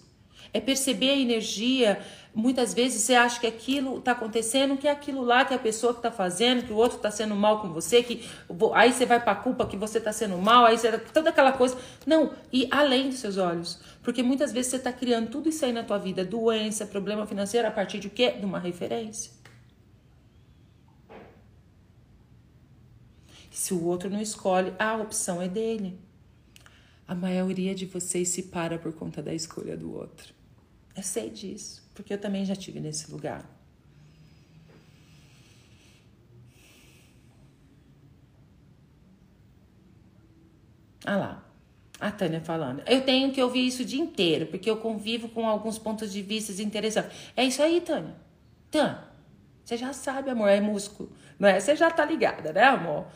S1: É perceber a energia. Muitas vezes você acha que aquilo está acontecendo, que é aquilo lá que a pessoa que está fazendo, que o outro está sendo mal com você, que aí você vai para a culpa que você está sendo mal, aí você toda aquela coisa. Não, e além dos seus olhos, porque muitas vezes você está criando tudo isso aí na tua vida, doença, problema financeiro, a partir de quê? De uma referência. Se o outro não escolhe, a opção é dele. A maioria de vocês se para por conta da escolha do outro. Eu sei disso, porque eu também já tive nesse lugar. Ah lá, a Tânia falando. Eu tenho que ouvir isso o dia inteiro, porque eu convivo com alguns pontos de vista interessantes. É isso aí, Tânia. Tânia, você já sabe, amor, é músculo. Não é? Você já tá ligada, né, amor?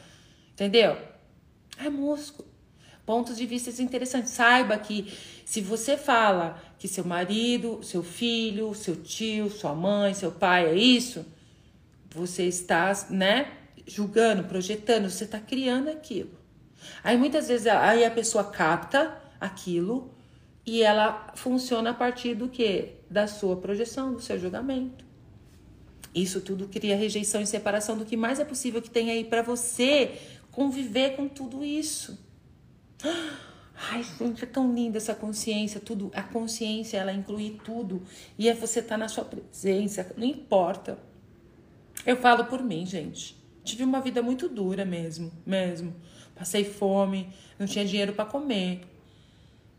S1: Entendeu? É músculo. Pontos de vista interessantes. Saiba que se você fala que seu marido, seu filho, seu tio, sua mãe, seu pai é isso, você está, né, julgando, projetando, você está criando aquilo. Aí muitas vezes aí a pessoa capta aquilo e ela funciona a partir do que? Da sua projeção, do seu julgamento. Isso tudo cria rejeição e separação do que mais é possível que tem aí para você conviver com tudo isso. Ai, gente, é tão linda essa consciência, tudo. A consciência, ela inclui tudo. E é você estar tá na sua presença, não importa. Eu falo por mim, gente. Tive uma vida muito dura mesmo, mesmo. Passei fome, não tinha dinheiro para comer.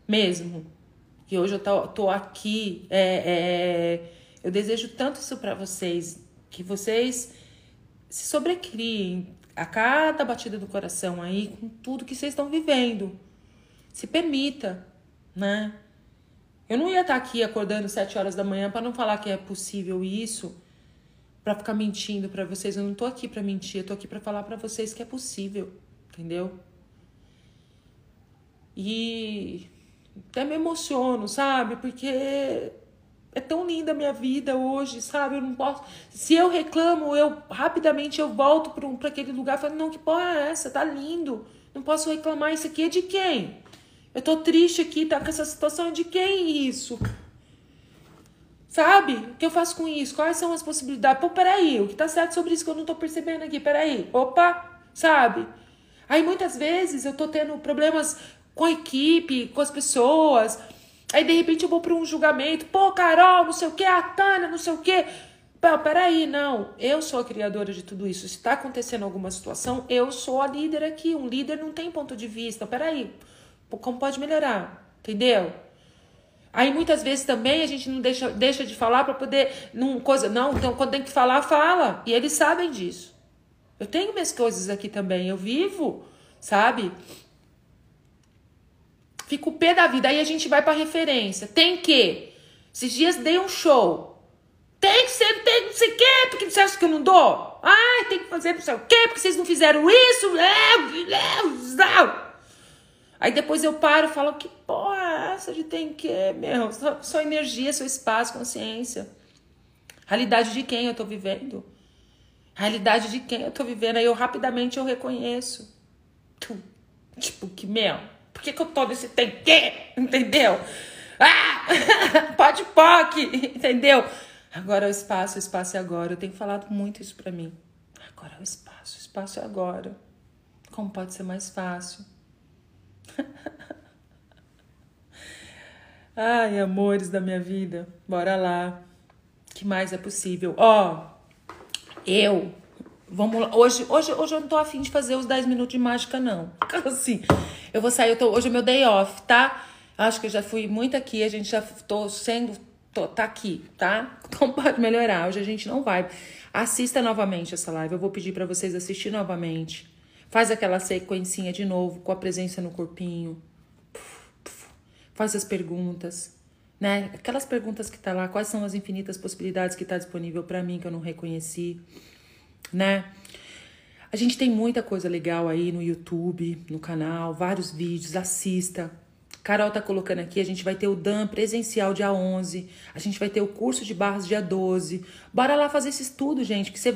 S1: Mesmo. E hoje eu tô, tô aqui. É, é, eu desejo tanto isso para vocês. Que vocês se sobrecriem, a cada batida do coração aí, com tudo que vocês estão vivendo. Se permita, né? Eu não ia estar aqui acordando sete horas da manhã para não falar que é possível isso, para ficar mentindo para vocês. Eu não tô aqui para mentir, eu tô aqui para falar para vocês que é possível, entendeu? E até me emociono, sabe? Porque é tão linda a minha vida hoje, sabe? Eu não posso. Se eu reclamo, eu rapidamente eu volto para aquele lugar e falo, não, que porra é essa? Tá lindo. Não posso reclamar. Isso aqui é de quem? Eu tô triste aqui, tá com essa situação. É de quem isso? Sabe? O que eu faço com isso? Quais são as possibilidades? Pô, peraí, o que tá certo sobre isso que eu não tô percebendo aqui? Peraí. Opa, sabe? Aí muitas vezes eu tô tendo problemas com a equipe, com as pessoas Aí de repente eu vou para um julgamento, pô, Carol, não sei o que, a Tânia, não sei o que. Pô, peraí, não, eu sou a criadora de tudo isso. Se está acontecendo alguma situação, eu sou a líder aqui. Um líder não tem ponto de vista. Peraí, como pode melhorar? Entendeu? Aí muitas vezes também a gente não deixa, deixa de falar para poder. Não, coisa, não, então quando tem que falar, fala. E eles sabem disso. Eu tenho minhas coisas aqui também, eu vivo, sabe? Fica o pé da vida. Aí a gente vai pra referência. Tem que. Esses dias dei um show. Tem que ser, tem não sei o quê, porque você acha que eu não dou? Ai, tem que fazer não sei o quê, porque vocês não fizeram isso. Aí depois eu paro e falo, que porra é essa de tem que, meu? Só, só energia, seu espaço, consciência. Realidade de quem eu tô vivendo. Realidade de quem eu tô vivendo. Aí eu rapidamente eu reconheço. Tipo, que, meu, por que, que eu tô nesse tem que? Entendeu? Ah! [LAUGHS] Pode poc! Entendeu? Agora é o espaço, o espaço é agora. Eu tenho falado muito isso pra mim. Agora é o espaço, o espaço é agora. Como pode ser mais fácil? [LAUGHS] Ai, amores da minha vida, bora lá. que mais é possível? Ó, oh, eu Vamos lá. Hoje, hoje, hoje eu não tô afim de fazer os 10 minutos de mágica, não. [LAUGHS] Assim, eu vou sair, eu tô, hoje é meu day off, tá? Acho que eu já fui muito aqui, a gente já tô sendo. Tô, tá aqui, tá? Então [LAUGHS] pode melhorar. Hoje a gente não vai. Assista novamente essa live. Eu vou pedir para vocês assistir novamente. Faz aquela sequencinha de novo, com a presença no corpinho. Faz as perguntas, né? Aquelas perguntas que tá lá, quais são as infinitas possibilidades que tá disponível para mim que eu não reconheci né? A gente tem muita coisa legal aí no YouTube, no canal, vários vídeos, assista. Carol tá colocando aqui, a gente vai ter o Dan presencial dia 11, a gente vai ter o curso de barras dia 12. Bora lá fazer esse estudo, gente, que você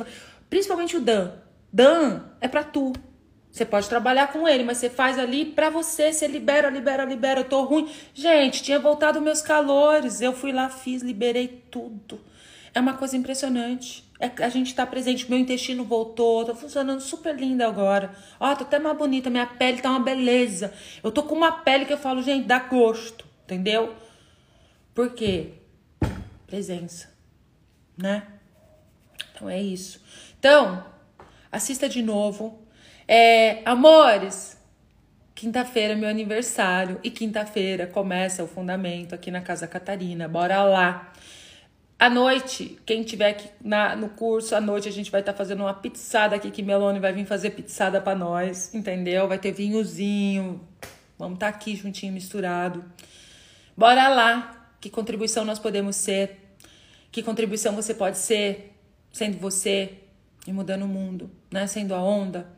S1: principalmente o Dan. Dan é para tu. Você pode trabalhar com ele, mas você faz ali pra você, você libera, libera, libera. Eu tô ruim. Gente, tinha voltado meus calores. Eu fui lá, fiz, liberei tudo. É uma coisa impressionante. É, a gente tá presente. Meu intestino voltou, tá funcionando super linda agora. Ó, tô até mais bonita, minha pele tá uma beleza. Eu tô com uma pele que eu falo, gente, dá gosto, entendeu? Por quê? Presença, né? Então é isso. Então, assista de novo. É, amores, quinta-feira é meu aniversário e quinta-feira começa o fundamento aqui na Casa Catarina. Bora lá. À noite, quem tiver aqui na, no curso, à noite a gente vai estar tá fazendo uma pizzada aqui, que Melone vai vir fazer pizzada para nós, entendeu? Vai ter vinhozinho, vamos estar tá aqui juntinho, misturado. Bora lá, que contribuição nós podemos ser, que contribuição você pode ser, sendo você e mudando o mundo, né? Sendo a onda.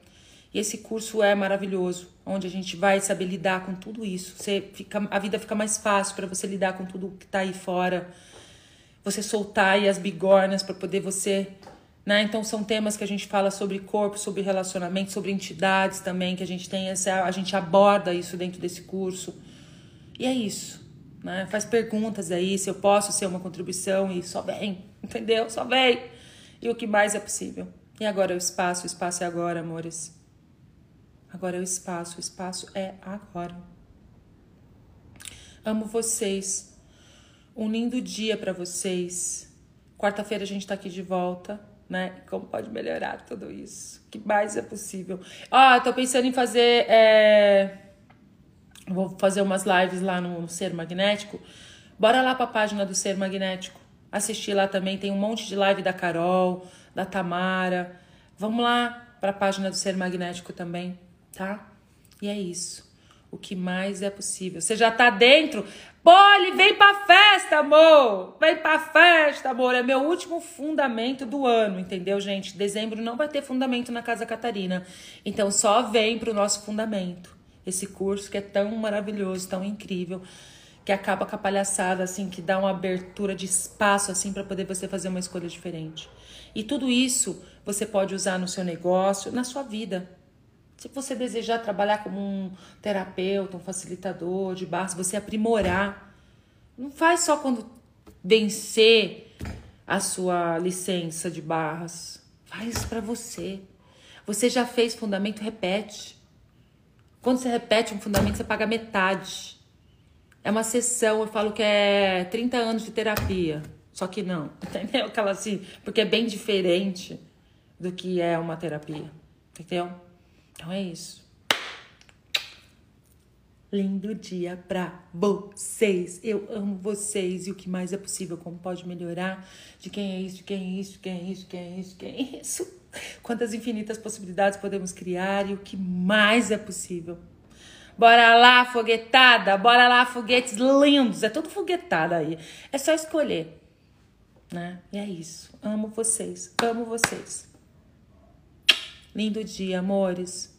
S1: E esse curso é maravilhoso, onde a gente vai saber lidar com tudo isso. Você fica, a vida fica mais fácil para você lidar com tudo que tá aí fora você soltar aí as bigornas para poder você, né? Então são temas que a gente fala sobre corpo, sobre relacionamento, sobre entidades também, que a gente tem essa, a gente aborda isso dentro desse curso. E é isso, né? Faz perguntas aí se eu posso ser uma contribuição e só vem, [LAUGHS] entendeu? Só vem. E o que mais é possível. E agora é o espaço, o espaço é agora, amores. Agora é o espaço, o espaço é agora. Amo vocês. Um lindo dia para vocês. Quarta-feira a gente está aqui de volta, né? Como pode melhorar tudo isso? O que mais é possível? Oh, tô pensando em fazer. É... Vou fazer umas lives lá no Ser Magnético. Bora lá para a página do Ser Magnético. Assistir lá também. Tem um monte de live da Carol, da Tamara. Vamos lá para a página do Ser Magnético também, tá? E é isso. O que mais é possível. Você já tá dentro? Poli, vem pra festa, amor! Vem pra festa, amor! É meu último fundamento do ano, entendeu, gente? Dezembro não vai ter fundamento na Casa Catarina. Então só vem pro nosso fundamento. Esse curso que é tão maravilhoso, tão incrível, que acaba com a palhaçada, assim, que dá uma abertura de espaço, assim, para poder você fazer uma escolha diferente. E tudo isso você pode usar no seu negócio, na sua vida. Se você desejar trabalhar como um terapeuta, um facilitador de barras, você aprimorar, não faz só quando vencer a sua licença de barras. Faz para você. Você já fez fundamento, repete. Quando você repete um fundamento, você paga metade. É uma sessão, eu falo que é 30 anos de terapia. Só que não, [LAUGHS] entendeu? Aquela assim, porque é bem diferente do que é uma terapia, entendeu? Então é isso. Lindo dia pra vocês. Eu amo vocês e o que mais é possível, como pode melhorar, de quem é isso, de quem é isso, de quem é isso, de quem é isso, de quem é isso. [LAUGHS] Quantas infinitas possibilidades podemos criar e o que mais é possível. Bora lá, foguetada, bora lá, foguetes lindos. É tudo foguetada aí. É só escolher, né? E é isso. Amo vocês, amo vocês. Lindo dia, amores.